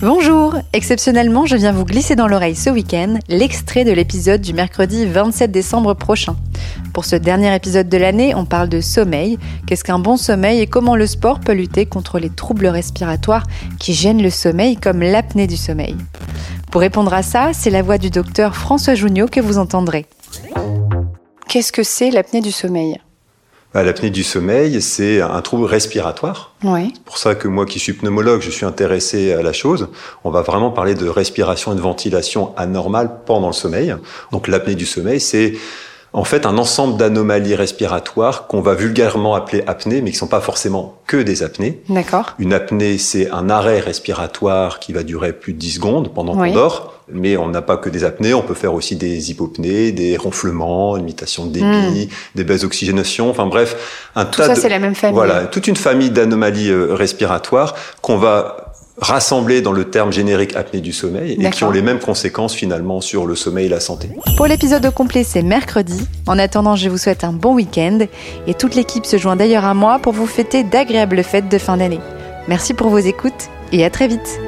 Bonjour Exceptionnellement, je viens vous glisser dans l'oreille ce week-end l'extrait de l'épisode du mercredi 27 décembre prochain. Pour ce dernier épisode de l'année, on parle de sommeil, qu'est-ce qu'un bon sommeil et comment le sport peut lutter contre les troubles respiratoires qui gênent le sommeil comme l'apnée du sommeil? Pour répondre à ça, c'est la voix du docteur François Junio que vous entendrez. Qu'est-ce que c'est l'apnée du sommeil? L'apnée du sommeil, c'est un trouble respiratoire. Oui. C'est pour ça que moi qui suis pneumologue, je suis intéressé à la chose. On va vraiment parler de respiration et de ventilation anormale pendant le sommeil. Donc l'apnée du sommeil, c'est en fait un ensemble d'anomalies respiratoires qu'on va vulgairement appeler apnées, mais qui sont pas forcément que des apnées. D'accord. Une apnée, c'est un arrêt respiratoire qui va durer plus de 10 secondes pendant qu'on dort. Mais on n'a pas que des apnées, on peut faire aussi des hypopnées, des ronflements, une imitation de débit, hmm. des baisses d'oxygénation, enfin bref, un Tout ça, c'est la même famille. Voilà, toute une famille d'anomalies euh, respiratoires qu'on va rassemblés dans le terme générique apnée du sommeil et qui ont les mêmes conséquences finalement sur le sommeil et la santé. Pour l'épisode complet, c'est mercredi. En attendant, je vous souhaite un bon week-end et toute l'équipe se joint d'ailleurs à moi pour vous fêter d'agréables fêtes de fin d'année. Merci pour vos écoutes et à très vite.